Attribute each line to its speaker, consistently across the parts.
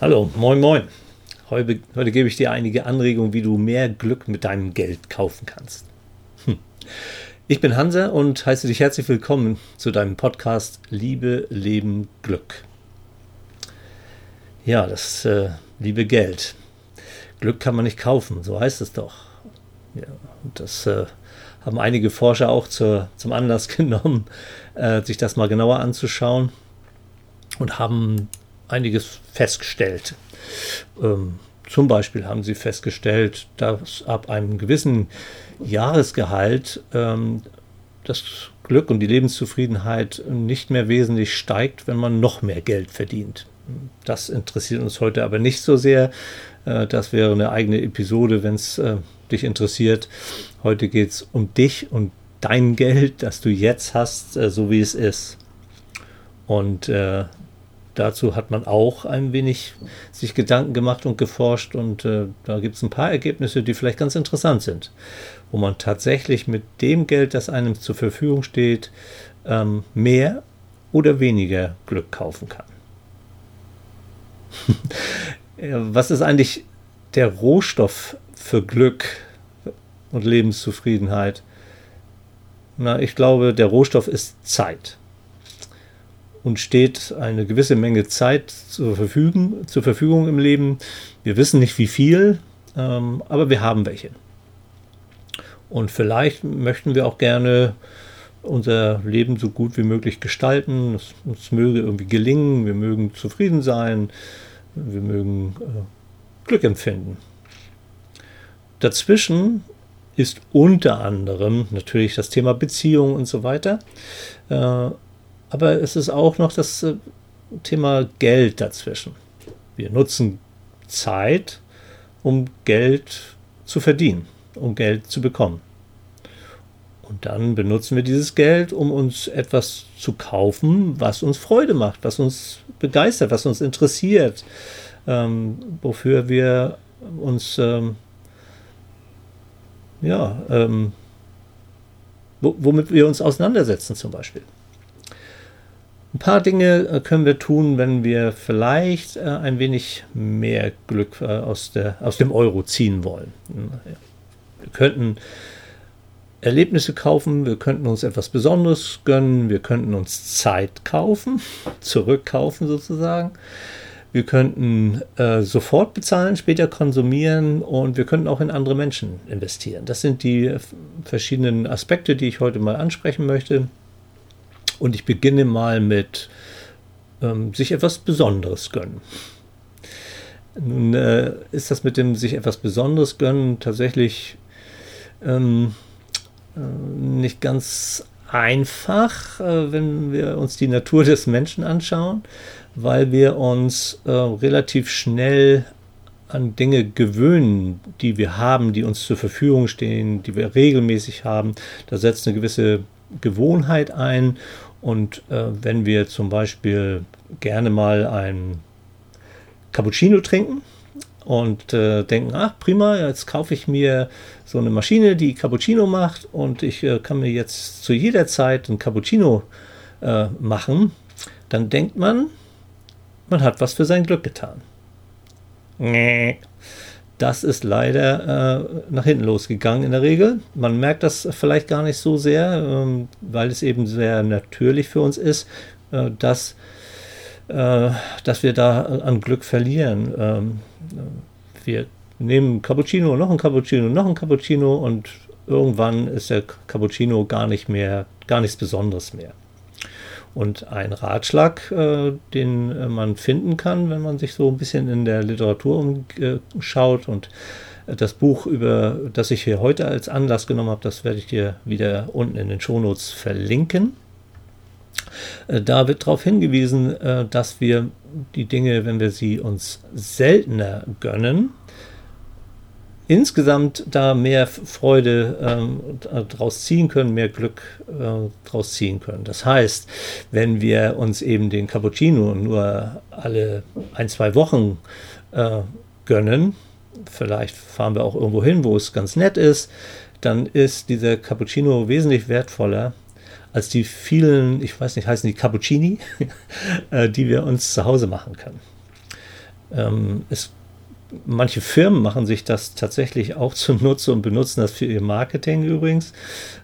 Speaker 1: Hallo, moin, moin. Heute, heute, gebe ich dir einige Anregungen, wie du mehr Glück mit deinem Geld kaufen kannst. Hm. Ich bin Hansa und heiße dich herzlich willkommen zu deinem Podcast Liebe, Leben, Glück. Ja, das äh, liebe Geld. Glück kann man nicht kaufen, so heißt es doch. Ja, das äh, haben einige Forscher auch zur, zum Anlass genommen, äh, sich das mal genauer anzuschauen und haben einiges festgestellt. Ähm, zum Beispiel haben sie festgestellt, dass ab einem gewissen Jahresgehalt ähm, das Glück und die Lebenszufriedenheit nicht mehr wesentlich steigt, wenn man noch mehr Geld verdient. Das interessiert uns heute aber nicht so sehr. Äh, das wäre eine eigene Episode, wenn es äh, dich interessiert. Heute geht es um dich und dein Geld, das du jetzt hast, äh, so wie es ist. Und äh, dazu hat man auch ein wenig sich Gedanken gemacht und geforscht und äh, da gibt es ein paar Ergebnisse, die vielleicht ganz interessant sind, wo man tatsächlich mit dem Geld, das einem zur Verfügung steht, ähm, mehr oder weniger Glück kaufen kann. Was ist eigentlich der Rohstoff für Glück und Lebenszufriedenheit? Na, ich glaube, der Rohstoff ist Zeit und steht eine gewisse Menge Zeit zur Verfügung, zur Verfügung im Leben. Wir wissen nicht wie viel, ähm, aber wir haben welche. Und vielleicht möchten wir auch gerne unser Leben so gut wie möglich gestalten. Es uns möge irgendwie gelingen, wir mögen zufrieden sein, wir mögen äh, Glück empfinden. Dazwischen ist unter anderem natürlich das Thema Beziehung und so weiter. Äh, aber es ist auch noch das äh, Thema Geld dazwischen. Wir nutzen Zeit, um Geld zu verdienen, um Geld zu bekommen. Und dann benutzen wir dieses Geld, um uns etwas zu kaufen, was uns Freude macht, was uns begeistert, was uns interessiert, ähm, wofür wir uns ähm, ja, ähm, womit wir uns auseinandersetzen zum Beispiel. Ein paar Dinge äh, können wir tun, wenn wir vielleicht äh, ein wenig mehr Glück äh, aus, der, aus dem Euro ziehen wollen. Wir könnten Erlebnisse kaufen, wir könnten uns etwas Besonderes gönnen, wir könnten uns Zeit kaufen, zurückkaufen sozusagen. Wir könnten äh, sofort bezahlen, später konsumieren und wir könnten auch in andere Menschen investieren. Das sind die verschiedenen Aspekte, die ich heute mal ansprechen möchte. Und ich beginne mal mit ähm, sich etwas Besonderes gönnen. Nun äh, ist das mit dem sich etwas Besonderes gönnen tatsächlich ähm, äh, nicht ganz einfach, äh, wenn wir uns die Natur des Menschen anschauen, weil wir uns äh, relativ schnell an Dinge gewöhnen, die wir haben, die uns zur Verfügung stehen, die wir regelmäßig haben. Da setzt eine gewisse Gewohnheit ein und äh, wenn wir zum Beispiel gerne mal ein Cappuccino trinken und äh, denken, ach prima, jetzt kaufe ich mir so eine Maschine, die Cappuccino macht und ich äh, kann mir jetzt zu jeder Zeit ein Cappuccino äh, machen, dann denkt man, man hat was für sein Glück getan. Nee. Das ist leider äh, nach hinten losgegangen in der Regel. Man merkt das vielleicht gar nicht so sehr, ähm, weil es eben sehr natürlich für uns ist, äh, dass, äh, dass wir da an Glück verlieren. Ähm, wir nehmen Cappuccino, noch ein Cappuccino, noch ein Cappuccino und irgendwann ist der Cappuccino gar nicht mehr, gar nichts Besonderes mehr. Und ein Ratschlag, äh, den äh, man finden kann, wenn man sich so ein bisschen in der Literatur umschaut und äh, das Buch, über das ich hier heute als Anlass genommen habe, das werde ich dir wieder unten in den Shownotes verlinken. Äh, da wird darauf hingewiesen, dass wir die Dinge, wenn wir sie uns seltener gönnen, insgesamt da mehr Freude ähm, daraus ziehen können, mehr Glück äh, daraus ziehen können. Das heißt, wenn wir uns eben den Cappuccino nur alle ein, zwei Wochen äh, gönnen, vielleicht fahren wir auch irgendwo hin, wo es ganz nett ist, dann ist dieser Cappuccino wesentlich wertvoller als die vielen, ich weiß nicht, heißen die Cappuccini, äh, die wir uns zu Hause machen können. Ähm, es, manche Firmen machen sich das tatsächlich auch zunutze und benutzen das für ihr Marketing übrigens.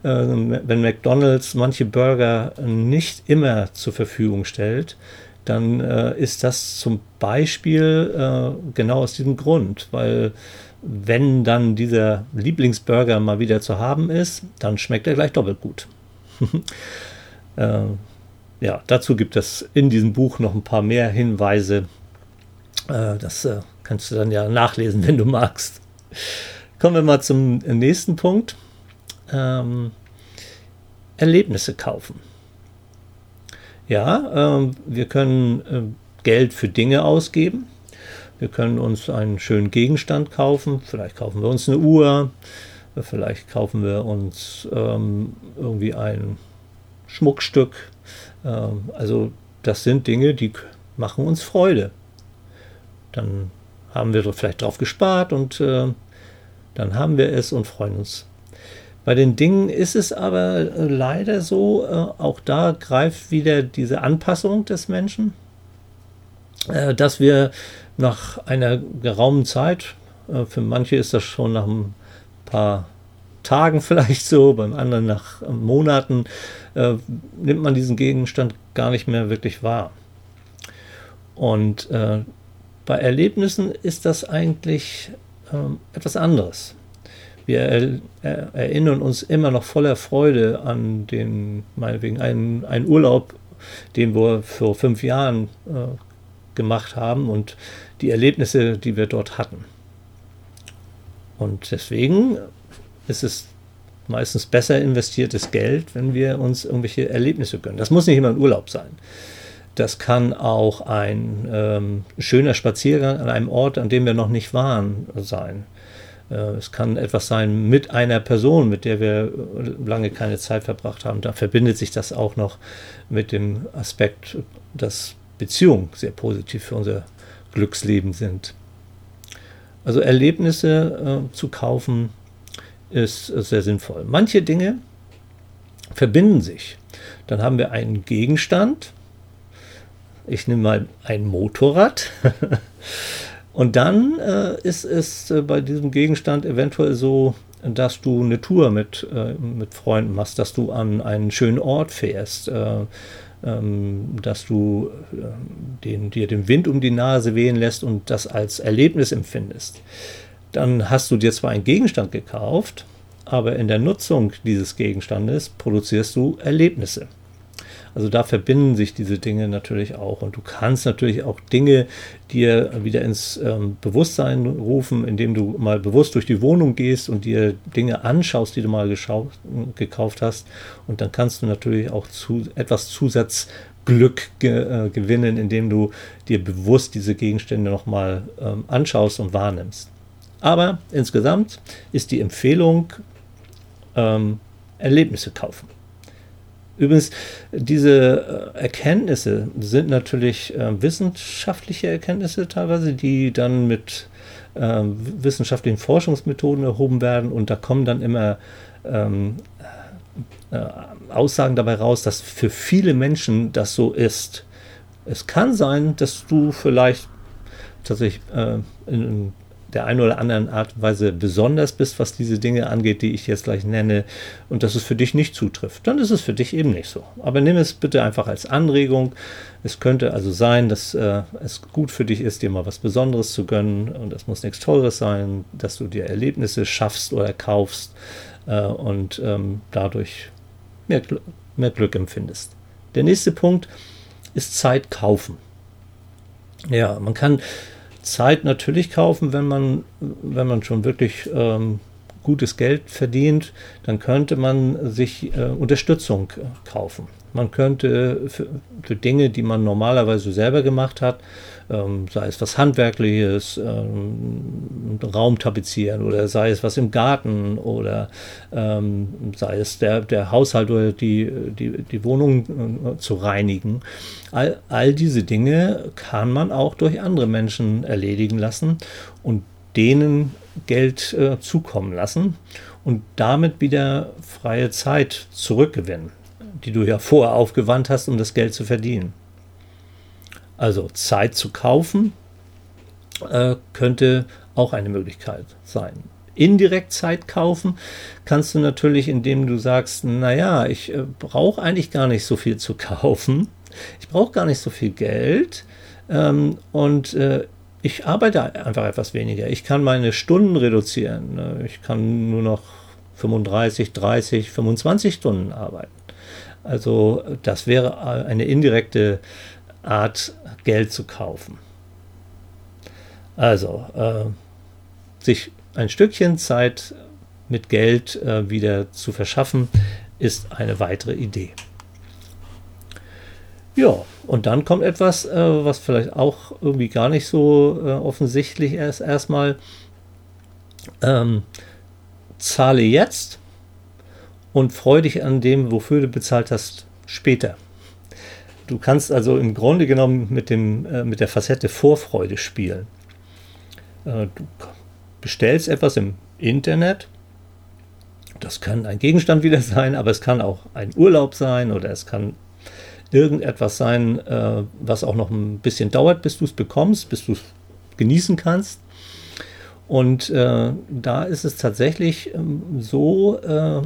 Speaker 1: Ähm, wenn McDonald's manche Burger nicht immer zur Verfügung stellt, dann äh, ist das zum Beispiel äh, genau aus diesem Grund, weil wenn dann dieser Lieblingsburger mal wieder zu haben ist, dann schmeckt er gleich doppelt gut. äh, ja, dazu gibt es in diesem Buch noch ein paar mehr Hinweise. Äh, das äh, kannst du dann ja nachlesen, wenn du magst. Kommen wir mal zum nächsten Punkt. Ähm, Erlebnisse kaufen. Ja, äh, wir können äh, Geld für Dinge ausgeben. Wir können uns einen schönen Gegenstand kaufen. Vielleicht kaufen wir uns eine Uhr. Vielleicht kaufen wir uns ähm, irgendwie ein Schmuckstück. Ähm, also das sind Dinge, die machen uns Freude. Dann haben wir vielleicht drauf gespart und äh, dann haben wir es und freuen uns. Bei den Dingen ist es aber äh, leider so, äh, auch da greift wieder diese Anpassung des Menschen, äh, dass wir nach einer geraumen Zeit, äh, für manche ist das schon nach ein paar Tagen vielleicht so, beim anderen nach Monaten, äh, nimmt man diesen Gegenstand gar nicht mehr wirklich wahr. Und äh, bei Erlebnissen ist das eigentlich ähm, etwas anderes. Wir er, er, erinnern uns immer noch voller Freude an den, meinetwegen, einen, einen Urlaub, den wir vor fünf Jahren äh, gemacht haben und die Erlebnisse, die wir dort hatten. Und deswegen ist es meistens besser investiertes Geld, wenn wir uns irgendwelche Erlebnisse gönnen. Das muss nicht immer ein Urlaub sein. Das kann auch ein ähm, schöner Spaziergang an einem Ort, an dem wir noch nicht waren, sein. Äh, es kann etwas sein mit einer Person, mit der wir lange keine Zeit verbracht haben. Da verbindet sich das auch noch mit dem Aspekt, dass Beziehungen sehr positiv für unser Glücksleben sind. Also Erlebnisse äh, zu kaufen ist sehr sinnvoll. Manche Dinge verbinden sich. Dann haben wir einen Gegenstand. Ich nehme mal ein Motorrad. Und dann äh, ist es äh, bei diesem Gegenstand eventuell so, dass du eine Tour mit, äh, mit Freunden machst, dass du an einen schönen Ort fährst, äh, ähm, dass du äh, den, dir den Wind um die Nase wehen lässt und das als Erlebnis empfindest dann hast du dir zwar einen Gegenstand gekauft, aber in der Nutzung dieses Gegenstandes produzierst du Erlebnisse. Also da verbinden sich diese Dinge natürlich auch. Und du kannst natürlich auch Dinge dir wieder ins ähm, Bewusstsein rufen, indem du mal bewusst durch die Wohnung gehst und dir Dinge anschaust, die du mal gekauft hast. Und dann kannst du natürlich auch zu, etwas Zusatzglück ge äh, gewinnen, indem du dir bewusst diese Gegenstände nochmal ähm, anschaust und wahrnimmst. Aber insgesamt ist die Empfehlung, ähm, Erlebnisse kaufen. Übrigens, diese äh, Erkenntnisse sind natürlich äh, wissenschaftliche Erkenntnisse teilweise, die dann mit äh, wissenschaftlichen Forschungsmethoden erhoben werden und da kommen dann immer ähm, äh, Aussagen dabei raus, dass für viele Menschen das so ist. Es kann sein, dass du vielleicht tatsächlich äh, in, der einen oder anderen Art und Weise besonders bist, was diese Dinge angeht, die ich jetzt gleich nenne, und dass es für dich nicht zutrifft, dann ist es für dich eben nicht so. Aber nimm es bitte einfach als Anregung. Es könnte also sein, dass äh, es gut für dich ist, dir mal was Besonderes zu gönnen, und das muss nichts Teures sein, dass du dir Erlebnisse schaffst oder kaufst äh, und ähm, dadurch mehr, Gl mehr Glück empfindest. Der nächste Punkt ist Zeit kaufen. Ja, man kann Zeit natürlich kaufen, wenn man, wenn man schon wirklich ähm, gutes Geld verdient, dann könnte man sich äh, Unterstützung kaufen. Man könnte für, für, Dinge, die man normalerweise selber gemacht hat, ähm, sei es was Handwerkliches, ähm, Raum tapezieren oder sei es was im Garten oder ähm, sei es der, der Haushalt oder die, die, die Wohnung äh, zu reinigen. All, all diese Dinge kann man auch durch andere Menschen erledigen lassen und denen Geld äh, zukommen lassen und damit wieder freie Zeit zurückgewinnen die du ja vorher aufgewandt hast, um das Geld zu verdienen. Also Zeit zu kaufen äh, könnte auch eine Möglichkeit sein. Indirekt Zeit kaufen kannst du natürlich, indem du sagst, naja, ich äh, brauche eigentlich gar nicht so viel zu kaufen. Ich brauche gar nicht so viel Geld. Ähm, und äh, ich arbeite einfach etwas weniger. Ich kann meine Stunden reduzieren. Ne? Ich kann nur noch 35, 30, 25 Stunden arbeiten. Also das wäre eine indirekte Art, Geld zu kaufen. Also äh, sich ein Stückchen Zeit mit Geld äh, wieder zu verschaffen, ist eine weitere Idee. Ja, und dann kommt etwas, äh, was vielleicht auch irgendwie gar nicht so äh, offensichtlich ist. Erstmal ähm, zahle jetzt und freue dich an dem, wofür du bezahlt hast, später. Du kannst also im Grunde genommen mit, dem, äh, mit der Facette Vorfreude spielen. Äh, du bestellst etwas im Internet. Das kann ein Gegenstand wieder sein, aber es kann auch ein Urlaub sein oder es kann irgendetwas sein, äh, was auch noch ein bisschen dauert, bis du es bekommst, bis du es genießen kannst. Und äh, da ist es tatsächlich ähm, so, äh,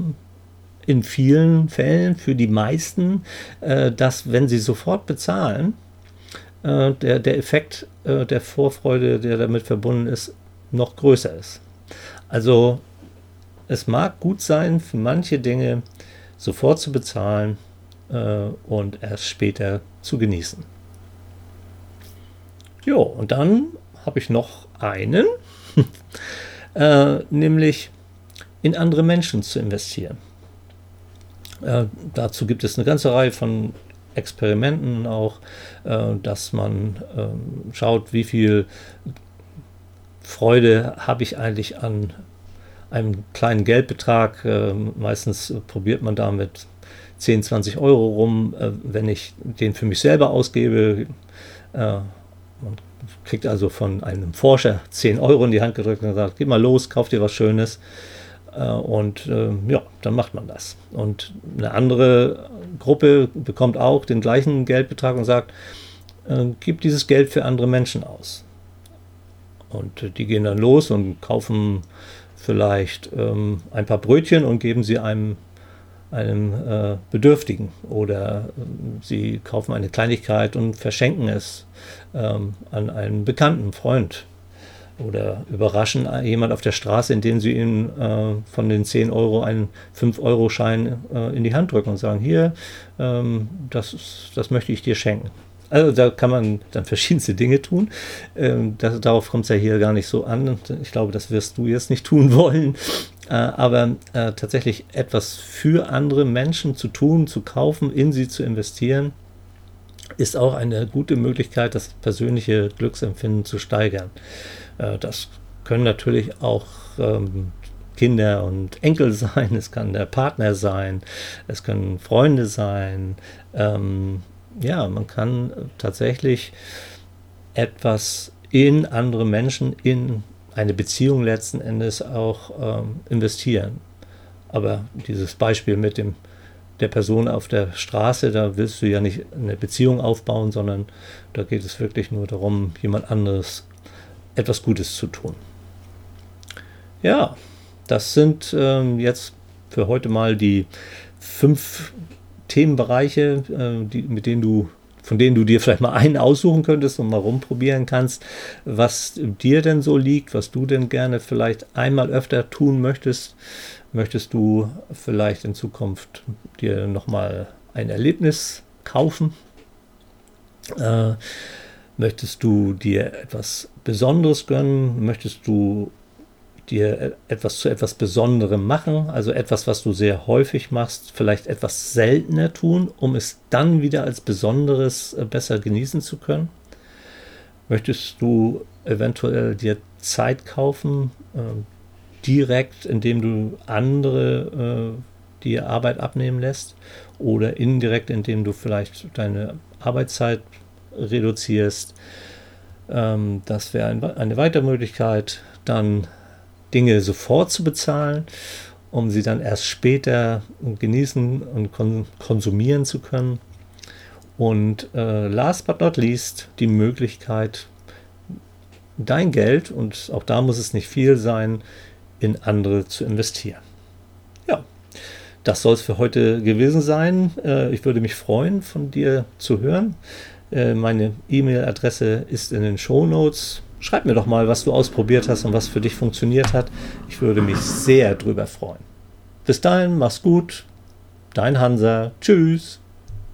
Speaker 1: in vielen Fällen für die meisten, äh, dass wenn sie sofort bezahlen, äh, der, der Effekt äh, der Vorfreude, der damit verbunden ist, noch größer ist. Also es mag gut sein, für manche Dinge sofort zu bezahlen äh, und erst später zu genießen. Jo, und dann habe ich noch einen, äh, nämlich in andere Menschen zu investieren. Äh, dazu gibt es eine ganze Reihe von Experimenten auch, äh, dass man ähm, schaut, wie viel Freude habe ich eigentlich an einem kleinen Geldbetrag. Äh, meistens probiert man damit 10, 20 Euro rum, äh, wenn ich den für mich selber ausgebe. Äh, man kriegt also von einem Forscher 10 Euro in die Hand gedrückt und sagt, geh mal los, kauf dir was Schönes. Äh, und äh, ja, dann macht man das. Und eine andere Gruppe bekommt auch den gleichen Geldbetrag und sagt, äh, gib dieses Geld für andere Menschen aus. Und die gehen dann los und kaufen vielleicht ähm, ein paar Brötchen und geben sie einem, einem äh, Bedürftigen. Oder äh, sie kaufen eine Kleinigkeit und verschenken es ähm, an einen bekannten Freund oder überraschen jemand auf der Straße, indem sie ihm äh, von den 10 Euro einen 5-Euro-Schein äh, in die Hand drücken und sagen, hier, ähm, das, das möchte ich dir schenken. Also da kann man dann verschiedenste Dinge tun. Ähm, das, darauf kommt es ja hier gar nicht so an. Ich glaube, das wirst du jetzt nicht tun wollen. Äh, aber äh, tatsächlich etwas für andere Menschen zu tun, zu kaufen, in sie zu investieren, ist auch eine gute Möglichkeit, das persönliche Glücksempfinden zu steigern. Äh, das können natürlich auch ähm, Kinder und Enkel sein, es kann der Partner sein, es können Freunde sein. Ähm, ja, man kann tatsächlich etwas in andere Menschen, in eine Beziehung letzten Endes auch ähm, investieren. Aber dieses Beispiel mit dem der Person auf der Straße, da willst du ja nicht eine Beziehung aufbauen, sondern da geht es wirklich nur darum, jemand anderes etwas Gutes zu tun. Ja, das sind ähm, jetzt für heute mal die fünf Themenbereiche, äh, die, mit denen du, von denen du dir vielleicht mal einen aussuchen könntest und mal rumprobieren kannst, was dir denn so liegt, was du denn gerne vielleicht einmal öfter tun möchtest. Möchtest du vielleicht in Zukunft dir nochmal ein Erlebnis kaufen? Äh, möchtest du dir etwas Besonderes gönnen? Möchtest du dir etwas zu etwas Besonderem machen, also etwas, was du sehr häufig machst, vielleicht etwas seltener tun, um es dann wieder als Besonderes äh, besser genießen zu können? Möchtest du eventuell dir Zeit kaufen, äh, direkt, indem du andere äh, die Arbeit abnehmen lässt oder indirekt, indem du vielleicht deine Arbeitszeit reduzierst? Ähm, das wäre ein, eine weitere Möglichkeit. Dann Dinge sofort zu bezahlen, um sie dann erst später genießen und kon konsumieren zu können. Und äh, last but not least die Möglichkeit, dein Geld, und auch da muss es nicht viel sein, in andere zu investieren. Ja, das soll es für heute gewesen sein. Äh, ich würde mich freuen, von dir zu hören. Äh, meine E-Mail-Adresse ist in den Show Notes. Schreib mir doch mal, was du ausprobiert hast und was für dich funktioniert hat. Ich würde mich sehr drüber freuen. Bis dahin, mach's gut. Dein Hansa. Tschüss.